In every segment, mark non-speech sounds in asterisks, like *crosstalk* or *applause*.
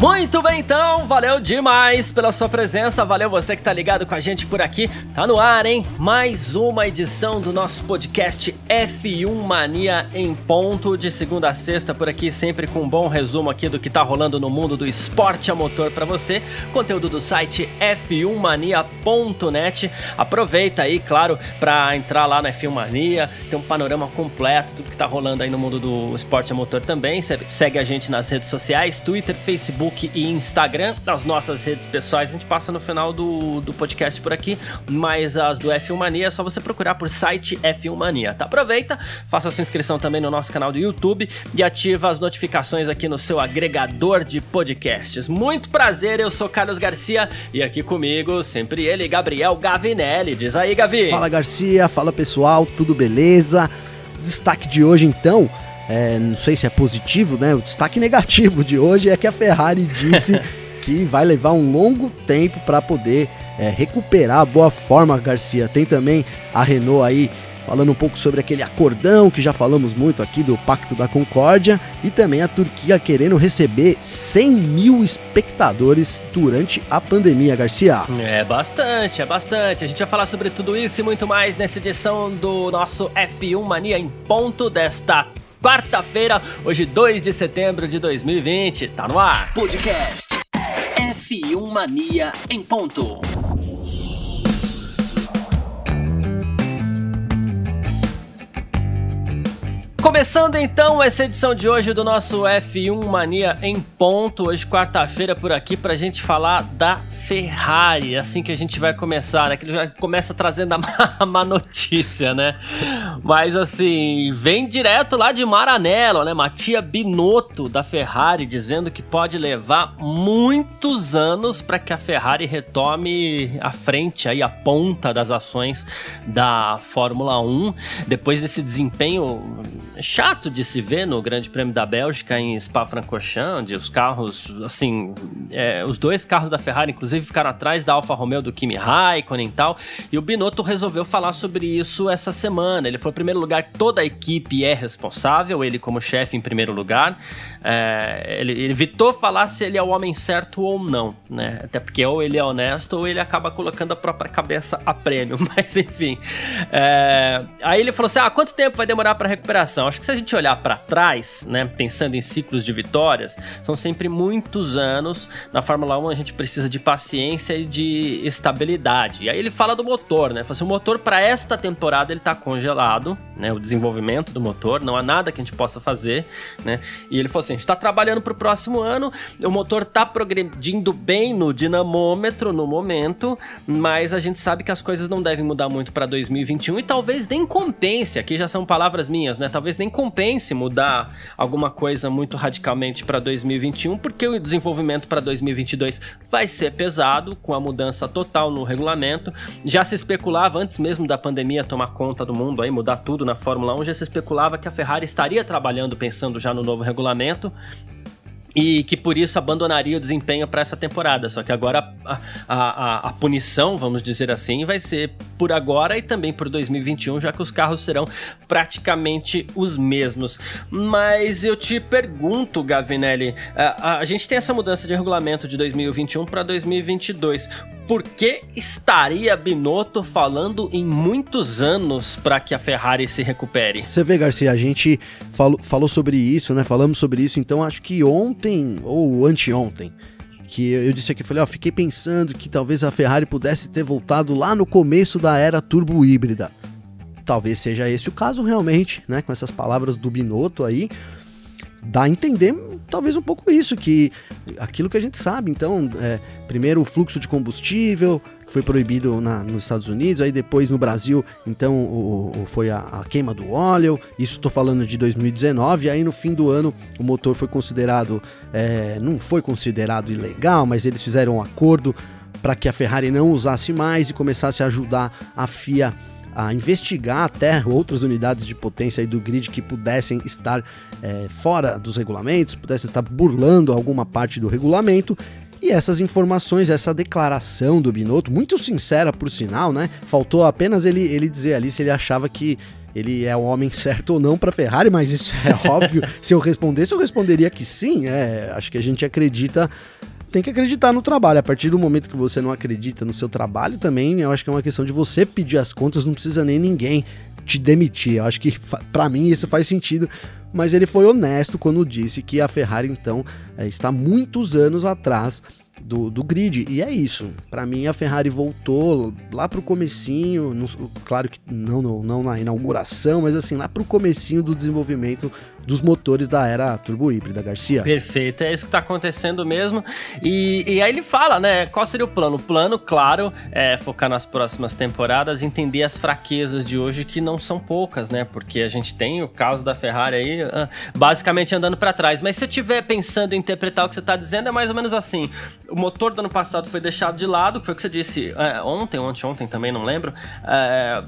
Muito bem, então, valeu demais pela sua presença, valeu você que tá ligado com a gente por aqui. Tá no ar, hein? Mais uma edição do nosso podcast F1 Mania em ponto, de segunda a sexta por aqui, sempre com um bom resumo aqui do que tá rolando no mundo do esporte a motor para você. Conteúdo do site f1mania.net. Aproveita aí, claro, para entrar lá na F1 Mania, ter um panorama completo, tudo que tá rolando aí no mundo do esporte a motor também. Segue a gente nas redes sociais, Twitter, Facebook, Facebook e Instagram, nas nossas redes pessoais. A gente passa no final do, do podcast por aqui, mas as do F1 Mania é só você procurar por site F1 Mania, tá? Aproveita, faça sua inscrição também no nosso canal do YouTube e ativa as notificações aqui no seu agregador de podcasts. Muito prazer, eu sou Carlos Garcia e aqui comigo sempre ele, Gabriel Gavinelli. Diz aí, Gavi. Fala Garcia, fala pessoal, tudo beleza? Destaque de hoje então é, não sei se é positivo, né? O destaque negativo de hoje é que a Ferrari disse *laughs* que vai levar um longo tempo para poder é, recuperar a boa forma, Garcia. Tem também a Renault aí falando um pouco sobre aquele acordão que já falamos muito aqui do Pacto da Concórdia e também a Turquia querendo receber 100 mil espectadores durante a pandemia, Garcia. É bastante, é bastante. A gente vai falar sobre tudo isso e muito mais nessa edição do nosso F1 Mania em ponto desta quarta-feira, hoje 2 de setembro de 2020. Tá no ar. Podcast F1 Mania em ponto. Começando então essa edição de hoje do nosso F1 Mania em ponto, hoje quarta-feira por aqui pra gente falar da Ferrari, assim que a gente vai começar, né? Que ele já começa trazendo a má, *laughs* notícia, né? Mas assim, vem direto lá de Maranello, né? Matia Binotto da Ferrari dizendo que pode levar muitos anos para que a Ferrari retome a frente aí a ponta das ações da Fórmula 1, depois desse desempenho chato de se ver no Grande Prêmio da Bélgica em Spa-Francorchamps, onde os carros, assim, é, os dois carros da Ferrari, inclusive inclusive ficaram atrás da Alfa Romeo do Kimi Raikkonen e tal. E o Binotto resolveu falar sobre isso essa semana. Ele falou, em primeiro lugar, toda a equipe é responsável, ele como chefe em primeiro lugar. É, ele, ele, evitou falar se ele é o homem certo ou não, né? Até porque ou ele é honesto ou ele acaba colocando a própria cabeça a prêmio. *laughs* Mas enfim. É, aí ele falou assim: ah, quanto tempo vai demorar para recuperação? Acho que se a gente olhar para trás, né, pensando em ciclos de vitórias, são sempre muitos anos. Na Fórmula 1 a gente precisa de paciência paciência e de estabilidade. E aí ele fala do motor, né? Fala assim, o motor para esta temporada ele tá congelado, né? O desenvolvimento do motor, não há nada que a gente possa fazer, né? E ele falou assim, a gente tá trabalhando pro próximo ano, o motor tá progredindo bem no dinamômetro no momento, mas a gente sabe que as coisas não devem mudar muito para 2021 e talvez nem compense, aqui já são palavras minhas, né? Talvez nem compense mudar alguma coisa muito radicalmente para 2021, porque o desenvolvimento para 2022 vai ser pesado pesado com a mudança total no regulamento. Já se especulava, antes mesmo da pandemia tomar conta do mundo, aí, mudar tudo na Fórmula 1, já se especulava que a Ferrari estaria trabalhando pensando já no novo regulamento e que por isso abandonaria o desempenho para essa temporada. Só que agora a, a, a, punição, vamos dizer assim, vai ser por agora e também por 2021, já que os carros serão praticamente os mesmos. Mas eu te pergunto, Gavinelli, a, a gente tem essa mudança de regulamento de 2021 para 2022 por que estaria Binotto falando em muitos anos para que a Ferrari se recupere? Você vê, Garcia, a gente falou, falou sobre isso, né? Falamos sobre isso, então acho que ontem ou anteontem que eu disse aqui, falei, ó, fiquei pensando que talvez a Ferrari pudesse ter voltado lá no começo da era turbo híbrida. Talvez seja esse o caso realmente, né? Com essas palavras do Binotto aí, dá a entender talvez um pouco isso, que aquilo que a gente sabe. Então, é, primeiro o fluxo de combustível, foi proibido na, nos Estados Unidos, aí depois no Brasil, então o, o foi a, a, queima do óleo, isso estou falando de 2019, aí no fim do ano o motor foi considerado, é, não foi considerado ilegal, mas eles fizeram um acordo para que a Ferrari não usasse mais e começasse a ajudar a FIA a investigar até outras unidades de potência do grid que pudessem estar é, fora dos regulamentos, pudessem estar burlando alguma parte do regulamento. E essas informações, essa declaração do Binotto, muito sincera por sinal, né? Faltou apenas ele, ele dizer ali se ele achava que ele é o homem *laughs* certo ou não para Ferrari, mas isso é *laughs* óbvio. se eu respondesse, eu responderia que sim. É, acho que a gente acredita tem que acreditar no trabalho. A partir do momento que você não acredita no seu trabalho também, eu acho que é uma questão de você pedir as contas, não precisa nem ninguém te demitir. Eu acho que para mim isso faz sentido, mas ele foi honesto quando disse que a Ferrari então é, está muitos anos atrás do, do grid. E é isso. Para mim, a Ferrari voltou lá pro comecinho, no, claro que não, não, não na inauguração, mas assim, lá pro comecinho do desenvolvimento dos motores da era turbo híbrida, Garcia. Perfeito, é isso que está acontecendo mesmo. E, e, aí ele fala, né? Qual seria o plano? O plano, claro, é focar nas próximas temporadas, entender as fraquezas de hoje, que não são poucas, né? Porque a gente tem o caso da Ferrari aí, ah, basicamente andando para trás. Mas se eu estiver pensando em interpretar o que você está dizendo, é mais ou menos assim: o motor do ano passado foi deixado de lado, que foi o que você disse é, ontem, ontem, ontem também, não lembro. É,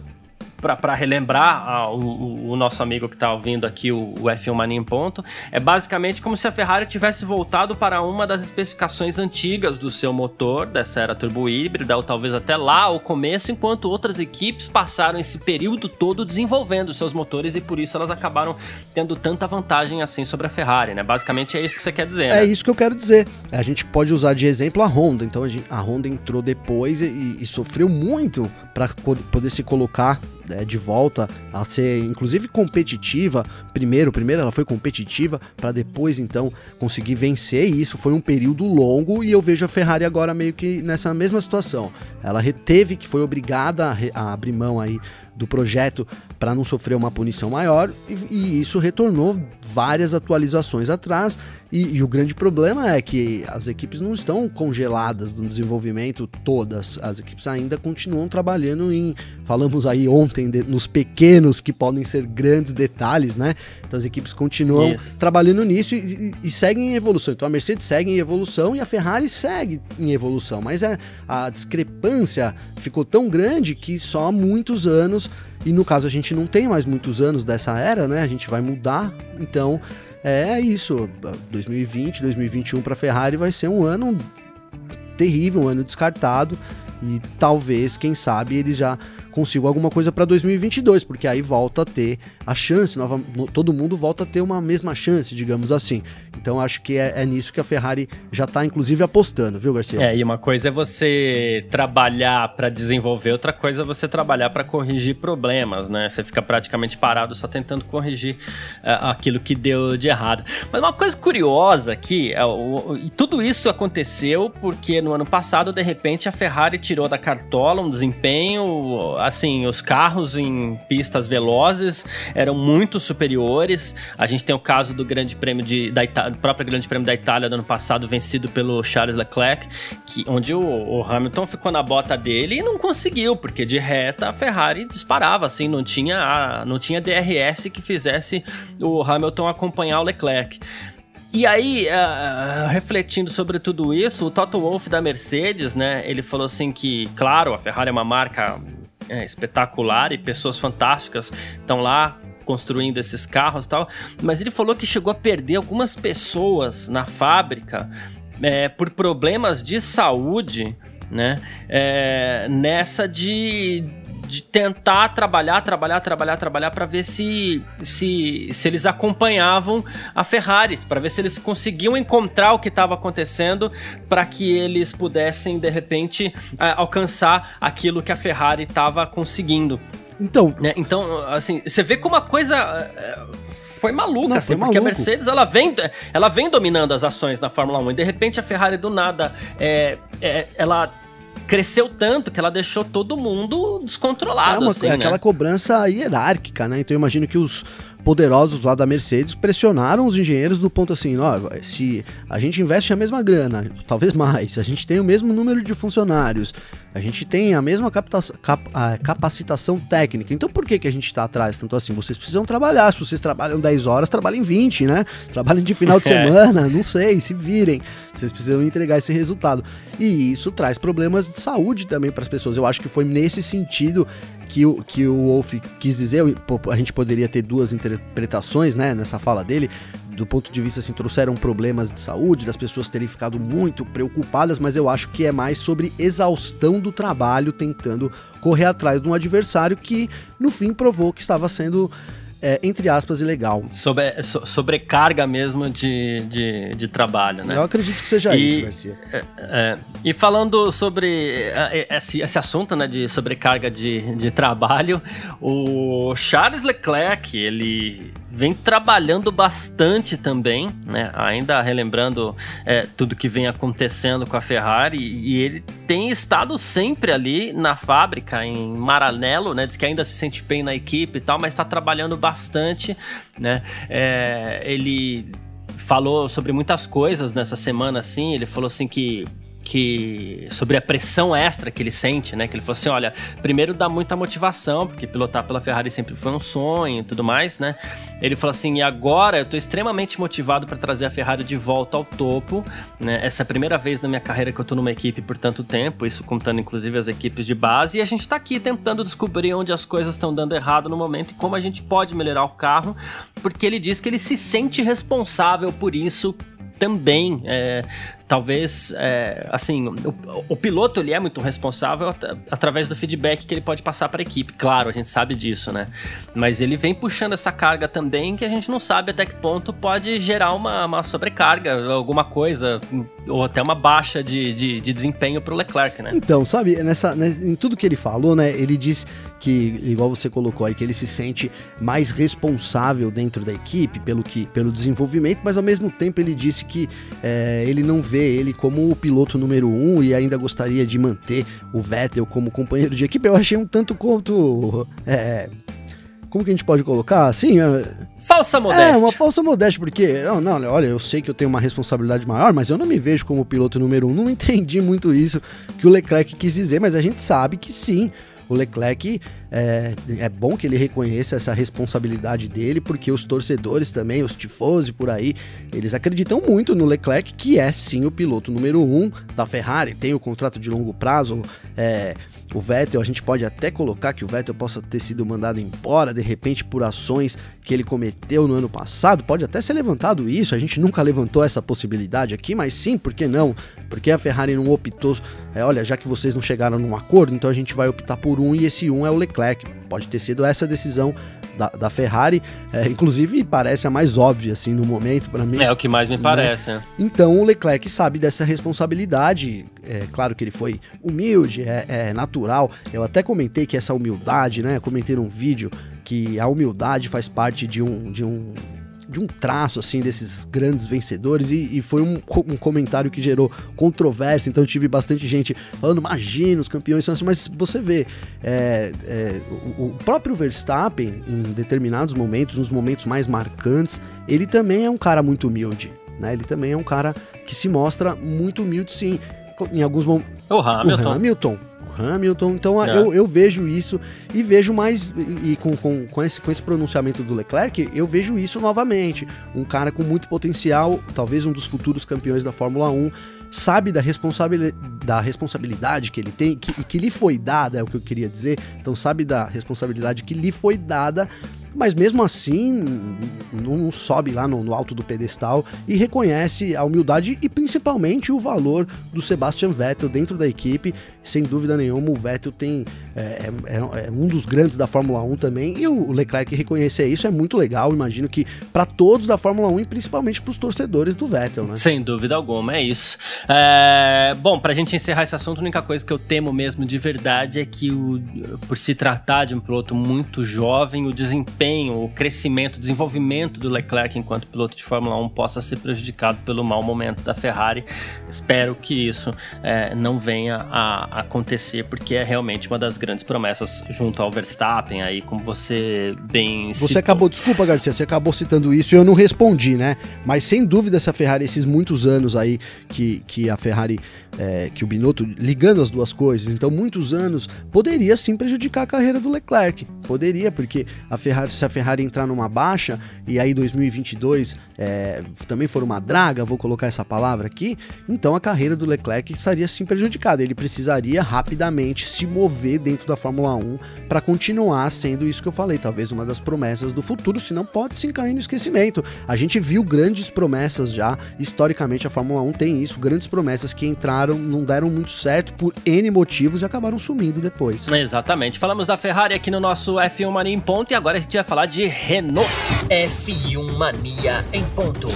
para relembrar ah, o, o, nosso amigo que está ouvindo aqui, o, o, F1 Mania em ponto, é basicamente como se a Ferrari tivesse voltado para uma das especificações antigas do seu motor, dessa era turbo híbrida, ou talvez até lá o começo, enquanto outras equipes passaram esse período todo desenvolvendo seus motores e por isso elas acabaram tendo tanta vantagem assim sobre a Ferrari, né? Basicamente é isso que você quer dizer. É né? isso que eu quero dizer. A gente pode usar de exemplo a Honda. Então a, gente, a Honda entrou depois e, e sofreu muito para poder se colocar é, de volta a ser, inclusive, competitiva. Primeiro, primeiro ela foi competitiva para depois então conseguir vencer. E isso foi um período longo e eu vejo a Ferrari agora meio que nessa mesma situação. Ela reteve que foi obrigada a, a abrir mão aí do projeto para não sofrer uma punição maior, e, e, isso retornou várias atualizações atrás. E, e, o grande problema é que as equipes não estão congeladas no desenvolvimento, todas. As equipes ainda continuam trabalhando em. Falamos aí ontem de, nos pequenos que podem ser grandes detalhes, né? Então as equipes continuam Isso. trabalhando nisso e, e, seguem em evolução. Então a Mercedes segue em evolução e a Ferrari segue em evolução. Mas é, a discrepância ficou tão grande que só há muitos anos e no caso a gente não tem mais muitos anos dessa era, né? A gente vai mudar, então é isso. 2020, 2021 para Ferrari vai ser um ano terrível, um ano descartado e talvez, quem sabe, eles já consigam alguma coisa para 2022, porque aí volta a ter a chance, nova, todo mundo volta a ter uma mesma chance, digamos assim. Então acho que é, é nisso que a Ferrari já está inclusive apostando, viu, Garcia? É, e uma coisa é você trabalhar para desenvolver, outra coisa é você trabalhar para corrigir problemas, né? Você fica praticamente parado só tentando corrigir uh, aquilo que deu de errado. Mas uma coisa curiosa aqui, o, e tudo isso aconteceu porque no ano passado, de repente, a Ferrari tirou da cartola um desempenho, assim, os carros em pistas velozes eram muito superiores. A gente tem o caso do Grande Prêmio de, da Itália próprio Grande Prêmio da Itália do ano passado, vencido pelo Charles Leclerc, que, onde o, o, Hamilton ficou na bota dele e não conseguiu, porque de reta a Ferrari disparava, assim, não tinha, não tinha DRS que fizesse o Hamilton acompanhar o Leclerc. E aí, uh, refletindo sobre tudo isso, o Toto Wolff da Mercedes, né, ele falou assim que, claro, a Ferrari é uma marca é, espetacular e pessoas fantásticas estão lá construindo esses carros e tal, mas ele falou que chegou a perder algumas pessoas na fábrica é, por problemas de saúde, né? É, nessa de, de tentar trabalhar, trabalhar, trabalhar, trabalhar para ver se, se, se eles acompanhavam a Ferrari, para ver se eles conseguiam encontrar o que estava acontecendo para que eles pudessem de repente alcançar aquilo que a Ferrari estava conseguindo. Então, né? então, assim, você vê como a coisa é, foi maluca, não, assim, foi porque maluco. a Mercedes ela vem, ela vem dominando as ações na Fórmula 1 e de repente a Ferrari do nada é, é ela cresceu tanto que ela deixou todo mundo descontrolado. É, uma, assim, é aquela né? cobrança hierárquica, né? Então eu imagino que os poderosos lá da Mercedes pressionaram os engenheiros do ponto assim, ó, se a gente investe a mesma grana, talvez mais, a gente tem o mesmo número de funcionários, a gente tem a mesma cap, capacitação técnica, então por que, que a gente está atrás tanto assim? Vocês precisam trabalhar, se vocês trabalham 10 horas, trabalhem 20, né? Trabalhem de final de *laughs* é. semana, não sei, se virem. Vocês precisam entregar esse resultado. E isso traz problemas de saúde também para as pessoas. Eu acho que foi nesse sentido que o, que o Wolf quis dizer, a gente poderia ter duas interpretações, né, nessa fala dele, do ponto de vista assim, trouxeram problemas de saúde, das pessoas terem ficado muito preocupadas, mas eu acho que é mais sobre exaustão do trabalho, tentando correr atrás de um adversário que, no fim, provou que estava sendo é, entre aspas, ilegal. Sobre, so, sobrecarga mesmo de, de, de, trabalho, né? Eu acredito que seja e, isso, Garcia. É, é, e falando sobre é, é, esse, esse assunto, né, de sobrecarga de, de trabalho, o Charles Leclerc, ele vem trabalhando bastante também, né? Ainda relembrando é, tudo que vem acontecendo com a Ferrari, e ele tem estado sempre ali na fábrica, em Maranello, né? Diz que ainda se sente bem na equipe e tal, mas está trabalhando bastante, né? É, ele falou sobre muitas coisas nessa semana, assim. Ele falou assim que que sobre a pressão extra que ele sente, né? Que ele falou assim, olha, primeiro dá muita motivação, porque pilotar pela Ferrari sempre foi um sonho e tudo mais, né? Ele falou assim, e agora eu tô extremamente motivado para trazer a Ferrari de volta ao topo, né? Essa é a primeira vez na minha carreira que eu tô numa equipe por tanto tempo, isso contando inclusive as equipes de base, e a gente tá aqui tentando descobrir onde as coisas estão dando errado no momento e como a gente pode melhorar o carro, porque ele diz que ele se sente responsável por isso também é, talvez, é, assim, o, o, piloto ele é muito responsável at através do feedback que ele pode passar para a equipe. Claro, a gente sabe disso, né? Mas ele vem puxando essa carga também que a gente não sabe até que ponto pode gerar uma, uma sobrecarga, alguma coisa, ou até uma baixa de, de, de desempenho para o Leclerc, né? Então, sabe, nessa, em tudo que ele falou, né? Ele diz que, igual você colocou aí, que ele se sente mais responsável dentro da equipe pelo, que, pelo desenvolvimento, mas ao mesmo tempo ele disse que é, ele não vê ele como o piloto número um e ainda gostaria de manter o Vettel como companheiro de equipe, eu achei um tanto quanto. É, como que a gente pode colocar? Assim. É, falsa modéstia. É, uma falsa modéstia, porque. Não, não, olha, eu sei que eu tenho uma responsabilidade maior, mas eu não me vejo como piloto número um. Não *laughs* entendi muito isso que o Leclerc quis dizer, mas a gente sabe que sim o Leclerc é, é bom que ele reconheça essa responsabilidade dele, porque os torcedores também, os tifosi por aí, eles acreditam muito no Leclerc, que é sim o piloto número um da Ferrari, tem o contrato de longo prazo, é, o Vettel, a gente pode até colocar que o Vettel possa ter sido mandado embora de repente por ações que ele cometeu no ano passado, pode até ser levantado isso, a gente nunca levantou essa possibilidade aqui, mas sim, por que não? Porque a Ferrari não optou, é, olha, já que vocês não chegaram num acordo, então a gente vai optar por um e esse um é o Leclerc. Pode ter sido essa decisão da, da Ferrari, é, inclusive parece a mais óbvia assim no momento para mim. É o que mais me né? parece. Né? Então o Leclerc sabe dessa responsabilidade. É claro que ele foi humilde, é, é natural. Eu até comentei que essa humildade, né? Comentei num vídeo que a humildade faz parte de um, de um de um traço assim desses grandes vencedores e, e foi um, um, comentário que gerou controvérsia, então tive bastante gente falando, imagina, os campeões são assim, mas você vê, é, é, o, o, próprio Verstappen, em determinados momentos, nos momentos mais marcantes, ele também é um cara muito humilde, né? Ele também é um cara que se mostra muito humilde, sim. Em alguns momentos. O Hamilton. O Hamilton Hamilton. Então é. eu, eu vejo isso e vejo mais. E com, com, com, esse, com esse pronunciamento do Leclerc, eu vejo isso novamente. Um cara com muito potencial, talvez um dos futuros campeões da Fórmula 1 sabe da, responsabilidade, da responsabilidade que ele tem, que, que lhe foi dada, é o que eu queria dizer. Então, sabe da responsabilidade que lhe foi dada mas mesmo assim não sobe lá no, no, alto do pedestal e reconhece a humildade e principalmente o valor do Sebastian Vettel dentro da equipe. Sem dúvida nenhuma, o Vettel tem é, é, é um dos grandes da Fórmula 1 também e o Leclerc reconhecer isso é muito legal. Imagino que para todos da Fórmula 1 e principalmente para os torcedores do Vettel, né? Sem dúvida alguma, é isso. É... Bom, para a gente encerrar esse assunto, a única coisa que eu temo mesmo de verdade é que, o, por se tratar de um piloto muito jovem, o desempenho desempenho, o crescimento, o desenvolvimento do Leclerc enquanto piloto de Fórmula 1 possa ser prejudicado pelo mau momento da Ferrari. Espero que isso é, não venha a acontecer, porque é realmente uma das grandes promessas junto ao Verstappen, aí como você bem Você citou. acabou, desculpa Garcia, você acabou citando isso e eu não respondi, né? Mas sem dúvida essa Ferrari, esses muitos anos aí que, que a Ferrari, é, que o Binotto, ligando as duas coisas, então muitos anos, poderia sim prejudicar a carreira do Leclerc. Poderia, porque a Ferrari se a Ferrari entrar numa baixa e aí 2022 é, também for uma draga, vou colocar essa palavra aqui, então a carreira do Leclerc estaria sim prejudicada. Ele precisaria rapidamente se mover dentro da Fórmula 1 para continuar sendo isso que eu falei, talvez uma das promessas do futuro, senão pode se cair no esquecimento. A gente viu grandes promessas já, historicamente a Fórmula 1 tem isso, grandes promessas que entraram, não deram muito certo por N motivos e acabaram sumindo depois. Exatamente. Falamos da Ferrari aqui no nosso F1 Mania em ponto e agora a gente vai falar de Renault. F1 Mania em ponto.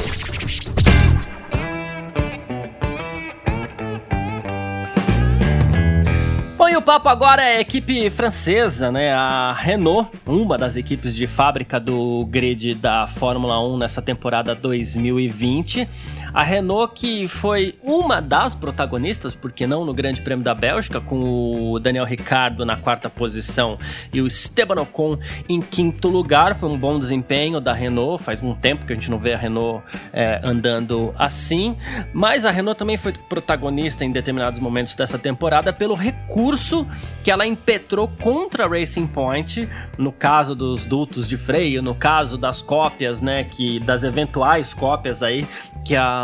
Bom, e o papo agora é a equipe francesa, né? A Renault, uma das equipes de fábrica do grid da Fórmula 1 nessa temporada 2020. A Renault que foi uma das protagonistas, porque não no Grande Prêmio da Bélgica, com o Daniel Ricciardo na quarta posição e o Esteban Ocon em quinto lugar. Foi um bom desempenho da Renault. Faz um tempo que a gente não vê a Renault é, andando assim. Mas a Renault também foi protagonista em determinados momentos dessa temporada pelo recurso que ela impetrou contra a Racing Point, no caso dos dutos de freio, no caso das cópias, né, que das eventuais cópias aí que a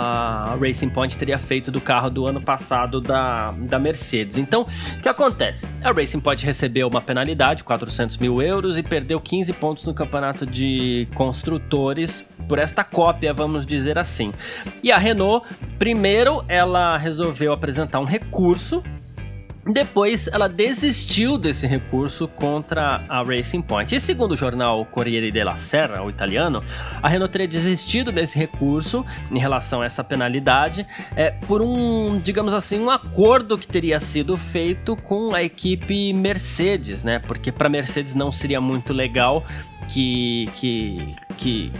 Racing Point teria feito do carro do ano passado da, da Mercedes. Então, o que acontece? A Racing Point recebeu uma penalidade, 400 mil euros, e perdeu 15 pontos no campeonato de construtores por esta cópia, vamos dizer assim. E a Renault, primeiro, ela resolveu apresentar um recurso depois ela desistiu desse recurso contra a Racing Point. E segundo o jornal Corriere della Sera, o italiano, a Renault teria desistido desse recurso em relação a essa penalidade é, por um, digamos assim, um acordo que teria sido feito com a equipe Mercedes, né? Porque para Mercedes não seria muito legal que, que, que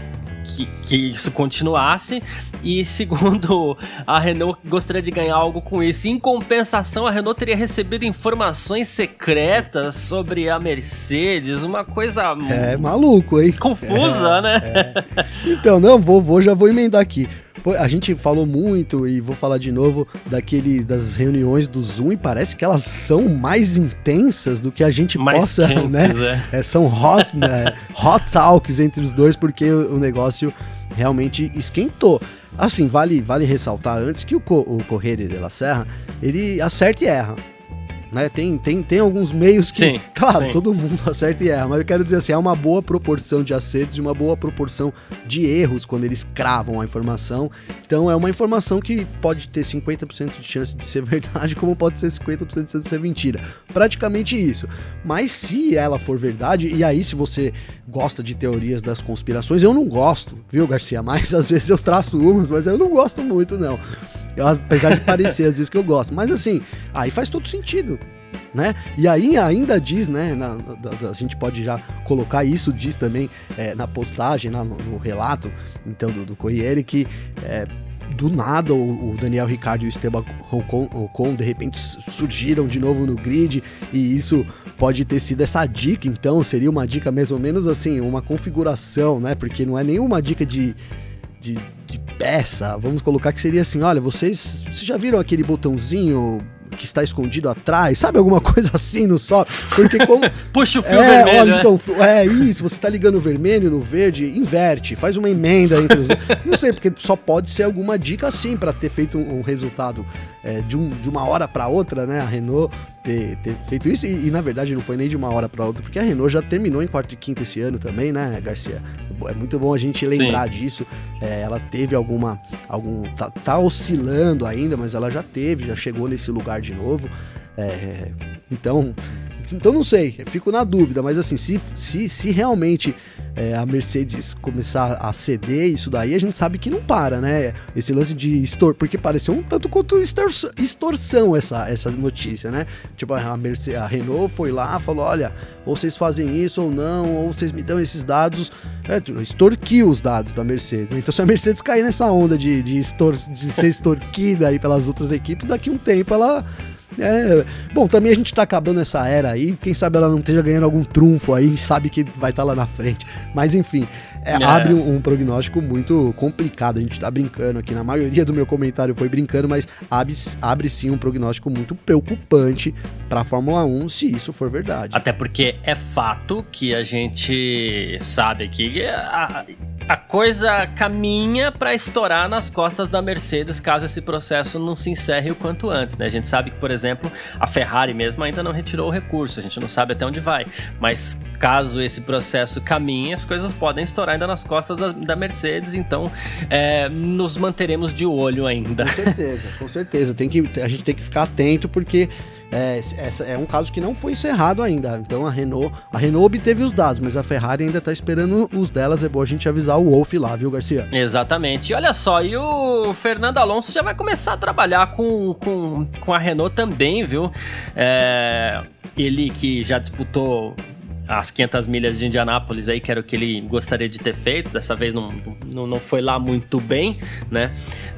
que, que isso continuasse. E segundo a Renault, gostaria de ganhar algo com isso. Em compensação, a Renault teria recebido informações secretas sobre a Mercedes, uma coisa. É maluco, hein? Confusa, é, né? É. Então, não, vou, vou, já vou emendar aqui. A gente falou muito e vou falar de novo daquele das reuniões do Zoom e parece que elas são mais intensas do que a gente mais possa, quentes, né? É. É, são hot, né? hot talks entre os dois porque o, o negócio realmente esquentou. Assim, vale, vale ressaltar antes que o, o Correio de la Serra, ele acerta e erra né? Tem, tem, tem alguns meios que, sim, claro, sim. todo mundo acerta e erra, mas eu quero dizer assim, há uma boa proporção de acertos e uma boa proporção de erros quando eles cravam a informação. Então é uma informação que pode ter 50% de chance de ser *laughs* verdade, como pode ser 50% de chance de ser mentira. Praticamente isso. Mas se ela for verdade, e aí se você gosta de teorias das conspirações, eu não gosto, viu, Garcia? Mas às vezes eu traço umas, mas eu não gosto muito, não. Apesar de parecer às vezes que eu gosto. Mas assim, aí faz todo sentido. Né? E aí ainda diz, né? Na, na, a gente pode já colocar isso, diz também é, na postagem, na, no, no, relato então do, do Corriere, que é, do nada o, o, Daniel Ricardo e o Esteban Ocon, Ocon de repente surgiram de novo no grid e isso pode ter sido essa dica, então seria uma dica mais ou menos assim, uma configuração, né? Porque não é nenhuma dica de de peça, vamos colocar que seria assim, olha, vocês, vocês já viram aquele botãozinho que está escondido atrás, sabe alguma *laughs* coisa assim no sol? Porque como *laughs* puxa o fio é, vermelho, olha, né? então, é isso, você está ligando o vermelho no verde, inverte, faz uma emenda entre os Não sei, porque só pode ser alguma dica assim para ter feito um, um resultado é, de, um, de uma hora para outra, né? A Renault ter, ter feito isso e, e, na verdade não foi nem de uma hora para outra, porque a Renault já terminou em quarto e quinto esse ano também, né, Garcia? É muito bom a gente lembrar Sim. disso. É, ela teve alguma algum tá, tá oscilando ainda, mas ela já teve, já chegou nesse lugar de novo. É, então, então não sei, fico na dúvida, mas assim, se, se, se realmente é, a Mercedes começar a ceder isso daí, a gente sabe que não para, né? Esse lance de extor, porque pareceu um tanto quanto extorsão essa, essa notícia, né? Tipo, a, Mercedes, a Renault foi lá, falou: olha, ou vocês fazem isso ou não, ou vocês me dão esses dados. É, extorquiu os dados da Mercedes. Então, se a Mercedes cair nessa onda de, de, extor, de ser extorquida aí pelas outras equipes, daqui um tempo ela é, bom, também a gente tá acabando essa era aí, quem sabe ela não esteja ganhando algum trunfo aí, sabe que vai estar tá lá na frente. Mas enfim, é, é. abre um, um, prognóstico muito complicado. A gente tá brincando aqui, na maioria do meu comentário foi brincando, mas abre, abre sim um prognóstico muito preocupante para a Fórmula 1 se isso for verdade. Até porque é fato que a gente sabe aqui a, a coisa caminha para estourar nas costas da Mercedes caso esse processo não se encerre o quanto antes, né? A gente sabe que, por exemplo, a Ferrari mesmo ainda não retirou o recurso, a gente não sabe até onde vai, mas caso esse processo caminhe, as coisas podem estourar ainda nas costas da, da Mercedes, então é, nos manteremos de olho ainda. Com certeza, com certeza. Tem que, a gente tem que ficar atento porque é, essa é um caso que não foi encerrado ainda. Então a Renault, a Renault obteve os dados, mas a Ferrari ainda está esperando os delas. É bom a gente avisar o Wolf lá, viu, Garcia? Exatamente. E olha só, e o Fernando Alonso já vai começar a trabalhar com, com, com a Renault também, viu? É, ele que já disputou as 500 milhas de Indianápolis aí, que era o que ele gostaria de ter feito. Dessa vez não, não, não foi lá muito bem, né?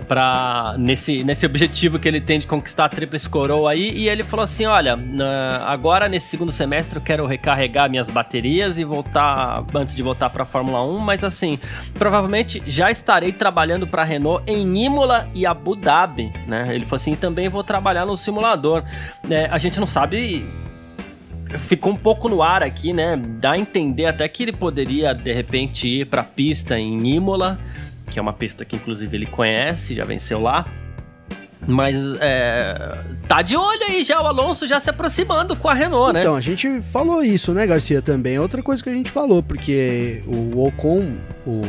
Pra, nesse, nesse objetivo que ele tem de conquistar a tríplice coroa aí. E ele falou assim: olha, agora nesse segundo semestre eu quero recarregar minhas baterias e voltar antes de voltar para a Fórmula 1. Mas assim, provavelmente já estarei trabalhando para a Renault em Imola e Abu Dhabi, né? Ele falou assim: também vou trabalhar no simulador. É, a gente não sabe ficou um pouco no ar aqui, né? Dá a entender até que ele poderia de repente ir para a pista em Imola, que é uma pista que inclusive ele conhece, já venceu lá. Mas é, tá de olho aí já o Alonso já se aproximando com a Renault, né? Então, a gente falou isso, né, Garcia, também. Outra coisa que a gente falou, porque o Ocon, o,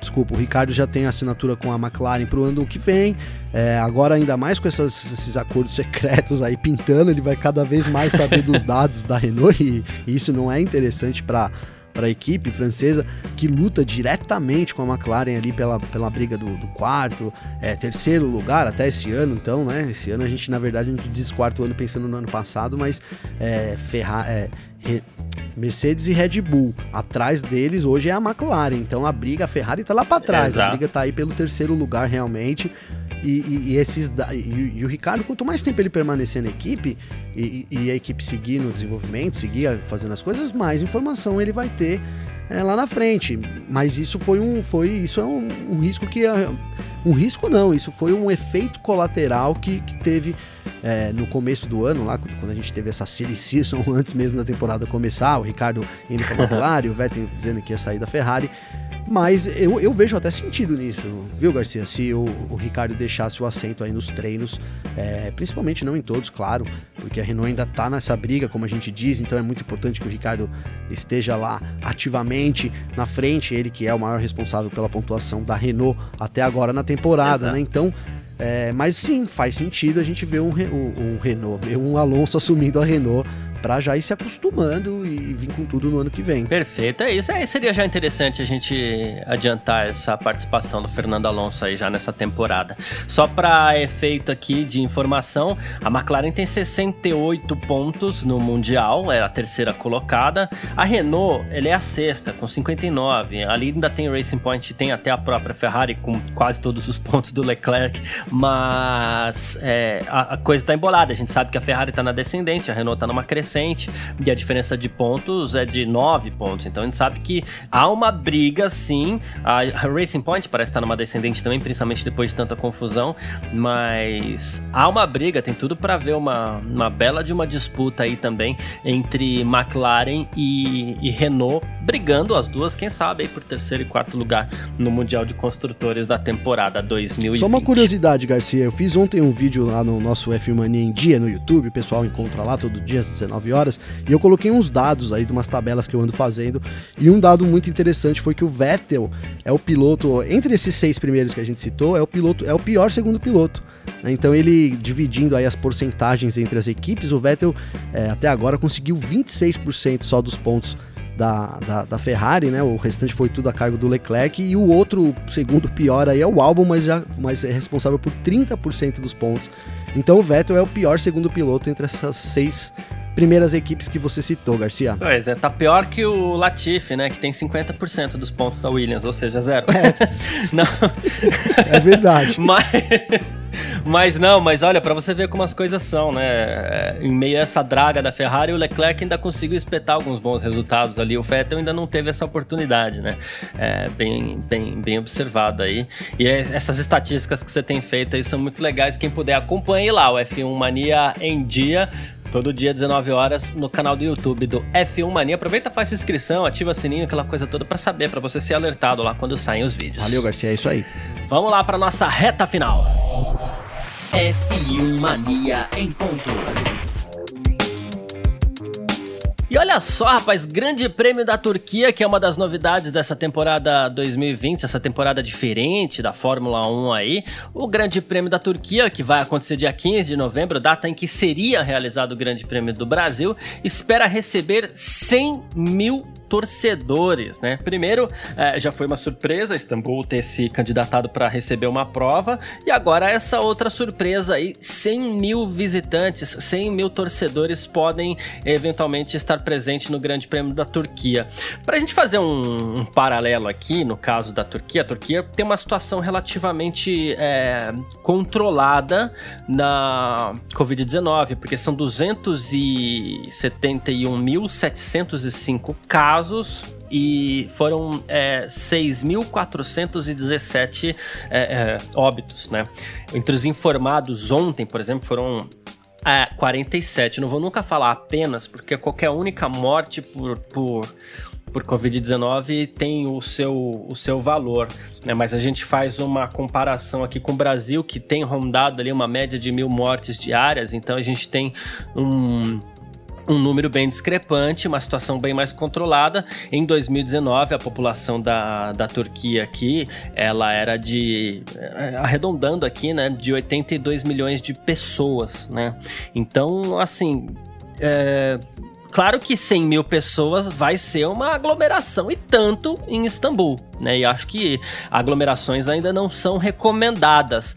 desculpa, o Ricardo já tem assinatura com a McLaren para o ano que vem. É, agora, ainda mais com essas, esses acordos secretos aí pintando, ele vai cada vez mais saber dos *laughs* dados da Renault e, e isso não é interessante para para a equipe francesa que luta diretamente com a McLaren ali pela, pela briga do, do quarto, é, terceiro lugar até esse ano, então, né? Esse ano a gente, na verdade, a gente diz quarto ano pensando no ano passado, mas é, Ferrari, é, Mercedes e Red Bull. Atrás deles hoje é a McLaren. Então a briga, a Ferrari tá lá para trás. Exato. A briga tá aí pelo terceiro lugar realmente. E, e, e esses e, e, o Ricardo, quanto mais tempo ele permanecer na equipe e, a equipe seguir no desenvolvimento, seguir fazendo as coisas, mais informação ele vai ter é, lá na frente. Mas isso foi um, foi isso é um, um risco que um risco não, isso foi um efeito colateral que, que teve é, no começo do ano, lá quando a gente teve essa silly season, *laughs* antes mesmo da temporada começar, o Ricardo indo para *laughs* a McLaren, o Vettel dizendo que ia sair da Ferrari. Mas eu, eu vejo até sentido nisso, viu, Garcia? Se o, o Ricardo deixasse o assento aí nos treinos, é, principalmente não em todos, claro, porque a Renault ainda tá nessa briga, como a gente diz, então é muito importante que o Ricardo esteja lá ativamente na frente, ele que é o maior responsável pela pontuação da Renault até agora na temporada, né? Exato. né? Então é, mas sim, faz sentido a gente ver um, um, um Renault, ver um Alonso assumindo a Renault para já ir se acostumando e vir com tudo no ano que vem. Perfeito, é isso. Seria já interessante a gente adiantar essa participação do Fernando Alonso aí já nessa temporada. Só para efeito aqui de informação, a McLaren tem 68 pontos no Mundial, é a terceira colocada. A Renault, ele é a sexta, com 59. Ali ainda tem Racing Point, tem até a própria Ferrari com quase todos os pontos do Leclerc, mas é, a, a, coisa está embolada. A gente sabe que a Ferrari está na descendente, a Renault está numa crescente recente e a diferença de pontos é de 9 pontos. Então a gente sabe que há uma briga sim. A Racing Point parece estar numa descendente também, principalmente depois de tanta confusão, mas há uma briga, tem tudo para ver uma, uma bela de uma disputa aí também entre McLaren e, e Renault, brigando as duas, quem sabe aí por terceiro e quarto lugar no Mundial de Construtores da temporada 2020. Só uma curiosidade, Garcia, eu fiz ontem um vídeo lá no nosso F Mania em Dia no YouTube, o pessoal encontra lá todo dia às 19 9 horas, e eu coloquei uns dados aí de umas tabelas que eu ando fazendo, e um dado muito interessante foi que o Vettel é o piloto, entre esses seis primeiros que a gente citou, é o piloto, é o pior segundo piloto. Né? Então ele, dividindo aí as porcentagens entre as equipes, o Vettel é, até agora conseguiu 26% só dos pontos da, da, da, Ferrari, né? O restante foi tudo a cargo do Leclerc. E o outro, segundo pior aí, é o Albon, mas, já, mas é responsável por 30% dos pontos. Então o Vettel é o pior segundo piloto entre essas seis primeiras equipes que você citou, Garcia. Pois é, tá pior que o Latifi, né? Que tem 50% dos pontos da Williams, ou seja, zero. É, *laughs* não. é verdade. *laughs* Mas. Mas não, mas olha, para você ver como as coisas são, né? É, em meio a essa draga da Ferrari, o Leclerc ainda conseguiu espetar alguns bons resultados ali. O Vettel ainda não teve essa oportunidade, né? É, bem, bem, bem observado aí. E é, essas estatísticas que você tem feito aí são muito legais. Quem puder acompanhe lá o F1 Mania em dia Todo dia, 19 horas, no canal do YouTube do F1 Mania. Aproveita, faz sua inscrição, ativa o sininho, aquela coisa toda para saber, para você ser alertado lá quando saem os vídeos. Valeu, Garcia, é isso aí. Vamos lá para nossa reta final. F1 Mania em ponto. E olha só, rapaz, Grande Prêmio da Turquia, que é uma das novidades dessa temporada 2020, essa temporada diferente da Fórmula 1 aí. O Grande Prêmio da Turquia, que vai acontecer dia 15 de novembro, data em que seria realizado o Grande Prêmio do Brasil, espera receber 100 mil torcedores, né? Primeiro, é, já foi uma surpresa Istambul ter se candidatado para receber uma prova, e agora essa outra surpresa aí, 100 mil visitantes, 100 mil torcedores podem eventualmente estar presentes no Grande Prêmio da Turquia. Para a gente fazer um, um, paralelo aqui, no caso da Turquia, a Turquia tem uma situação relativamente é, controlada na Covid-19, porque são 271.705 casos casos e foram é, 6.417 é, é, óbitos, né? Entre os informados ontem, por exemplo, foram é, 47. Não vou nunca falar apenas, porque qualquer única morte por, por, por Covid-19 tem o seu, o seu valor. Né? Mas a gente faz uma comparação aqui com o Brasil, que tem rondado ali uma média de mil mortes diárias, então a gente tem um um número bem discrepante, uma situação bem mais controlada. Em 2019, a população da, da Turquia aqui, ela era de, eh, arredondando aqui, né, de 82 milhões de pessoas, né? Então, assim, é, claro que 100 mil pessoas vai ser uma aglomeração e tanto em Istambul, né? E acho que aglomerações ainda não são recomendadas.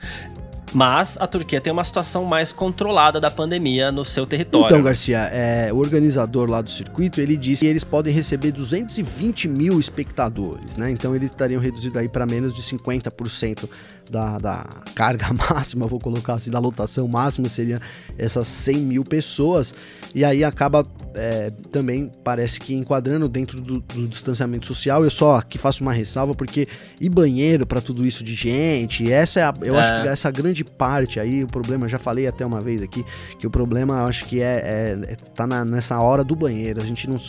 Mas a Turquia tem uma situação mais controlada da pandemia no seu território. Então, Garcia, é, o organizador lá do circuito, ele disse que eles podem receber 220 mil espectadores, né? Então eles estariam reduzidos aí para menos de 50% da, da carga *laughs* máxima, vou colocar assim, da lotação máxima, seria essas 100 mil pessoas, e aí acaba é, também, parece que enquadrando dentro do, do, distanciamento social, eu só aqui faço uma ressalva, porque ir banheiro para tudo isso de gente, essa é a, eu é. acho que essa grande parte aí, o problema, já falei até uma vez aqui, que o problema, eu acho que é, é, é tá na, nessa hora do banheiro, a gente não,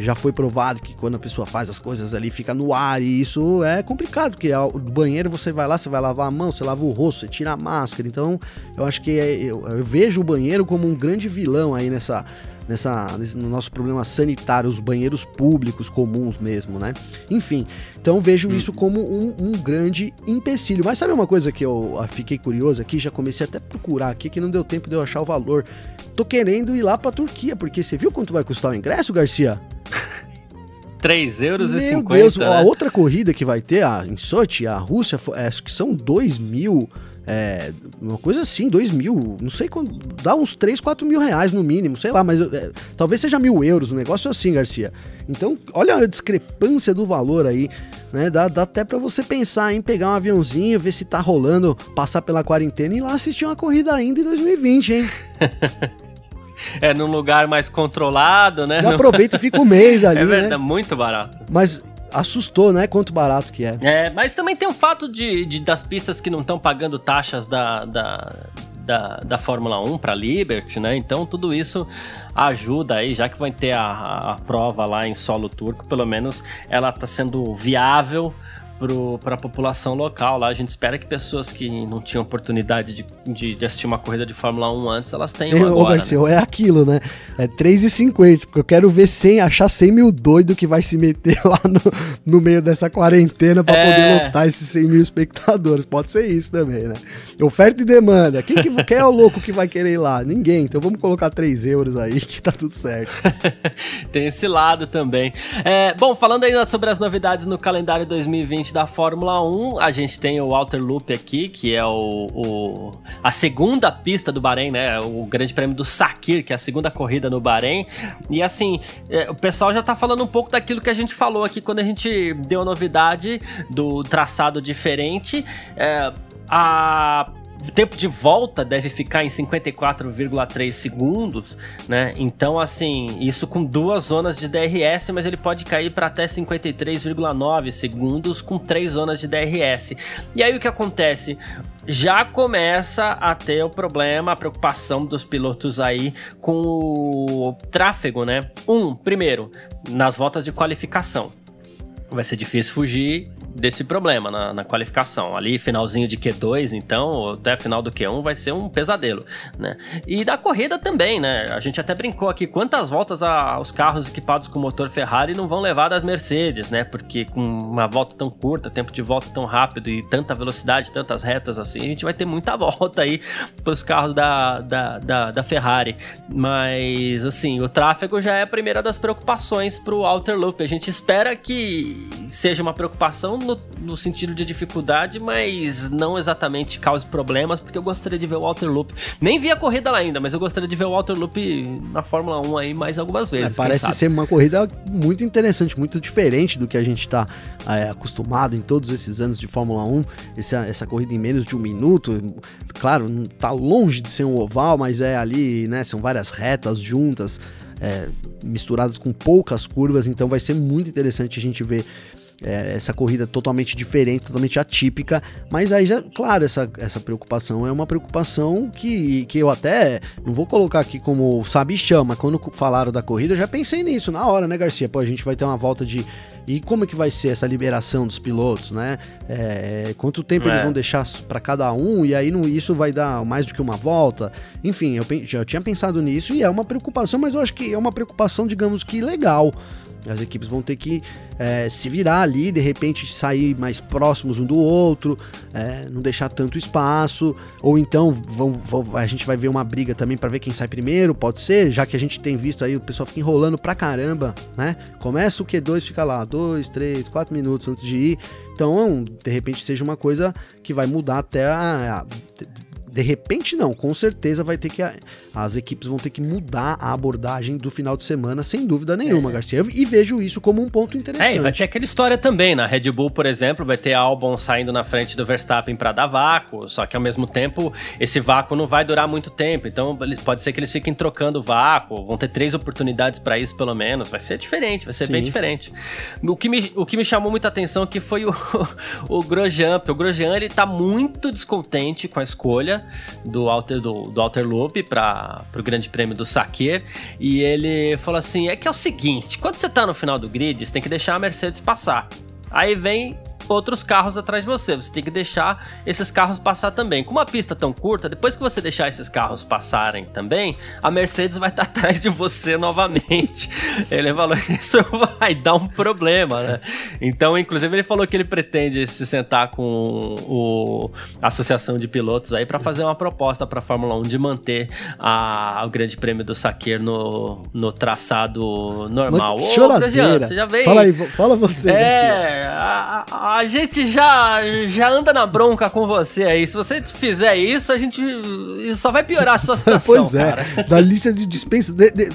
já foi provado que quando a pessoa faz as coisas ali, fica no ar, e isso é complicado, porque o banheiro você vai lá, você vai lá lavar a mão, você lava o rosto, você tira a máscara. Então, eu acho que é, eu, eu, vejo o banheiro como um grande vilão aí nessa, nessa, nesse, no nosso problema sanitário, os banheiros públicos comuns mesmo, né? Enfim, então vejo isso uhum. como um, um, grande empecilho. Mas sabe uma coisa que eu ah, fiquei curioso aqui, já comecei até a procurar aqui, que não deu tempo de eu achar o valor. Tô querendo ir lá pra Turquia, porque você viu quanto vai custar o ingresso, Garcia? *laughs* 3 euros Meu e 50. Deus, né? a outra corrida que vai ter a, em Sochi, a Rússia, é, acho que são 2 mil. É, uma coisa assim, 2 mil, não sei quando, dá uns 3, 4 mil reais no mínimo, sei lá, mas é, talvez seja mil euros, um negócio assim, Garcia. Então, olha a discrepância do valor aí, né? Dá, dá até para você pensar em pegar um aviãozinho, ver se tá rolando, passar pela quarentena e ir lá assistir uma corrida ainda em 2020, hein? *laughs* é num lugar mais controlado, né? Já aproveita e fica um mês ali. É verdade, né? muito barato. Mas assustou, né? Quanto barato que é. É, mas também tem o fato de, de das pistas que não estão pagando taxas da, da, da, da Fórmula 1 para Liberty, né? Então tudo isso ajuda aí, já que vai ter a, a prova lá em solo turco, pelo menos ela está sendo viável para a população local lá. A gente espera que pessoas que não tinham oportunidade de, de, de assistir uma corrida de Fórmula 1 antes, elas tenham *laughs* agora. Ô, Garcia, né? é aquilo, né? É 3,50, porque eu quero ver 100, achar 100 mil doido que vai se meter lá no, no meio dessa quarentena para é... poder lotar esses 100 mil espectadores. Pode ser isso também, né? Oferta e demanda. Quem, que, quem é o louco que vai querer ir lá? Ninguém. Então vamos colocar 3 euros aí que tá tudo certo. *laughs* Tem esse lado também. É, bom, falando ainda sobre as novidades no calendário 2020 da Fórmula 1, a gente tem o Walter Loop aqui, que é o, o, a segunda pista do Bahrein, né? O Grande Prêmio do Sakir, que é a segunda corrida no Bahrein. E assim, é, o pessoal já tá falando um pouco daquilo que a gente falou aqui quando a gente deu a novidade do traçado diferente. É, a o tempo de volta deve ficar em 54,3 segundos, né? Então, assim, isso com duas zonas de DRS, mas ele pode cair para até 53,9 segundos com três zonas de DRS. E aí o que acontece? já começa a ter o problema, a preocupação dos pilotos aí com o tráfego, né? Um, primeiro, nas voltas de qualificação. Vai ser difícil fugir desse problema na, na, qualificação. Ali, finalzinho de Q2, então, até final do Q1 vai ser um pesadelo, né? E da corrida também, né? A gente até brincou aqui quantas voltas a, os carros equipados com motor Ferrari não vão levar das Mercedes, né? Porque com uma volta tão curta, tempo de volta tão rápido e tanta velocidade, tantas retas assim, a gente vai ter muita *laughs* volta aí para os carros da, da, da, da, Ferrari. Mas, assim, o tráfego já é a primeira das preocupações para o Outer Loop. A gente espera que seja uma preocupação no, no, sentido de dificuldade, mas não exatamente cause problemas, porque eu gostaria de ver o Walter Loop. Nem vi a corrida lá ainda, mas eu gostaria de ver o Walter Loop na Fórmula 1 aí mais algumas vezes. É, parece ser uma corrida muito interessante, muito diferente do que a gente está é, acostumado em todos esses anos de Fórmula 1. Essa, essa corrida em menos de um minuto, claro, não tá longe de ser um oval, mas é ali, né? São várias retas juntas. É, misturadas com poucas curvas, então vai ser muito interessante a gente ver é, essa corrida totalmente diferente, totalmente atípica, mas aí já, claro, essa, essa preocupação é uma preocupação que, que eu até não vou colocar aqui como sabe chama, quando falaram da corrida eu já pensei nisso na hora, né, Garcia? Pô, a gente vai ter uma volta de e como é que vai ser essa liberação dos pilotos, né? É, quanto tempo é. eles vão deixar para cada um e aí não, isso vai dar mais do que uma volta? Enfim, eu já tinha pensado nisso e é uma preocupação, mas eu acho que é uma preocupação, digamos que legal, as equipes vão ter que é, se virar ali, de repente sair mais próximos um do outro, é, não deixar tanto espaço, ou então vão, vão, a gente vai ver uma briga também para ver quem sai primeiro, pode ser, já que a gente tem visto aí o pessoal fica enrolando pra caramba, né? Começa o Q2, fica lá, 2, 3, 4 minutos antes de ir. Então, de repente seja uma coisa que vai mudar até a, a de repente não, com certeza vai ter que as equipes vão ter que mudar a abordagem do final de semana, sem dúvida nenhuma, é. Garcia. E vejo isso como um ponto interessante. É, e vai ter aquela história também, na Red Bull, por exemplo, vai ter Albon saindo na frente do Verstappen para dar vácuo, só que ao mesmo tempo esse vácuo não vai durar muito tempo, então pode ser que eles fiquem trocando vácuo, vão ter três oportunidades para isso pelo menos, vai ser diferente, vai ser Sim. bem diferente. O que, me, o que me chamou muita atenção aqui foi o, *laughs* o Grosjean, porque o Grosjean ele tá muito descontente com a escolha do Alter, do, do Alter Loop para o Grande Prêmio do Saquer. E ele falou assim: é que é o seguinte, quando você tá no final do grid, você tem que deixar a Mercedes passar. Aí vem outros carros atrás de você. Você tem que deixar esses carros passar também. Com uma pista tão curta, depois que você deixar esses carros passarem também, a Mercedes vai estar *laughs* atrás de você novamente. Ele falou que *laughs* isso vai dar um problema, né? Então, inclusive, ele falou que ele pretende se sentar com o, a Associação de Pilotos aí para fazer uma proposta para a Fórmula 1 de manter a, o Grande Prêmio do Saqueiro no, no traçado normal. Ô, você já veio. Fala aí, fala você. É, a, a a gente já, já anda na bronca com você aí. Se você fizer isso, a gente só vai piorar a sua *laughs* situação. pois é, cara. da lista de dispensa. De, de,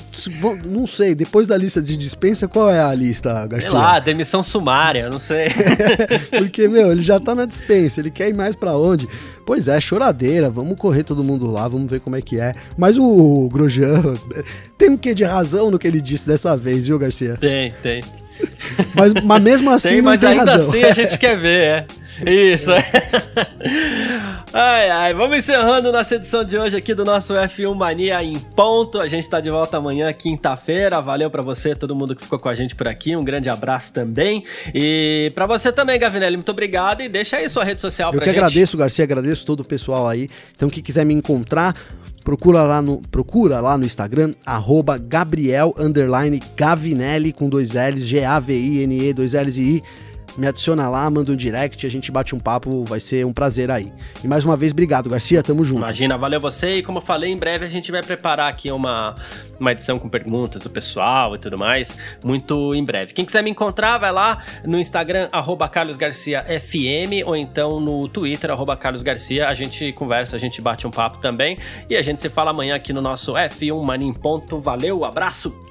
não sei, depois da lista de dispensa, qual é a lista, Garcia? Sei lá, demissão sumária, não sei. *laughs* Porque, meu, ele já tá na dispensa, ele quer ir mais para onde? Pois é, choradeira, vamos correr todo mundo lá, vamos ver como é que é. Mas o Grosjean *laughs* tem um quê de razão no que ele disse dessa vez, viu, Garcia? Tem, tem. Mas, mas mesmo assim tem, mas tem ainda razão. assim a gente quer ver, é. Isso. *laughs* ai, ai, vamos encerrando nossa edição de hoje aqui do nosso F1 Mania em ponto. A gente está de volta amanhã, quinta-feira. Valeu para você, todo mundo que ficou com a gente por aqui. Um grande abraço também. E para você também, Gavinelli, muito obrigado. E deixa aí sua rede social Eu pra gente. Eu que agradeço, Garcia, agradeço todo o pessoal aí. Então, quem quiser me encontrar, procura lá no, procura lá no Instagram, arroba Gabriel Gavinelli com dois L's, G-A-V-I-N-E, dois L's e I me adiciona lá, manda um direct, a gente bate um papo, vai ser um prazer aí. E mais uma vez, obrigado, Garcia, tamo junto. Imagina, valeu você e como eu falei, em breve a gente vai preparar aqui uma, uma edição com perguntas do pessoal e tudo mais, muito em breve. Quem quiser me encontrar, vai lá no Instagram, carlosgarciafm, ou então no Twitter, carlosgarcia, a gente conversa, a gente bate um papo também, e a gente se fala amanhã aqui no nosso F1 Mania em Ponto. Valeu, abraço,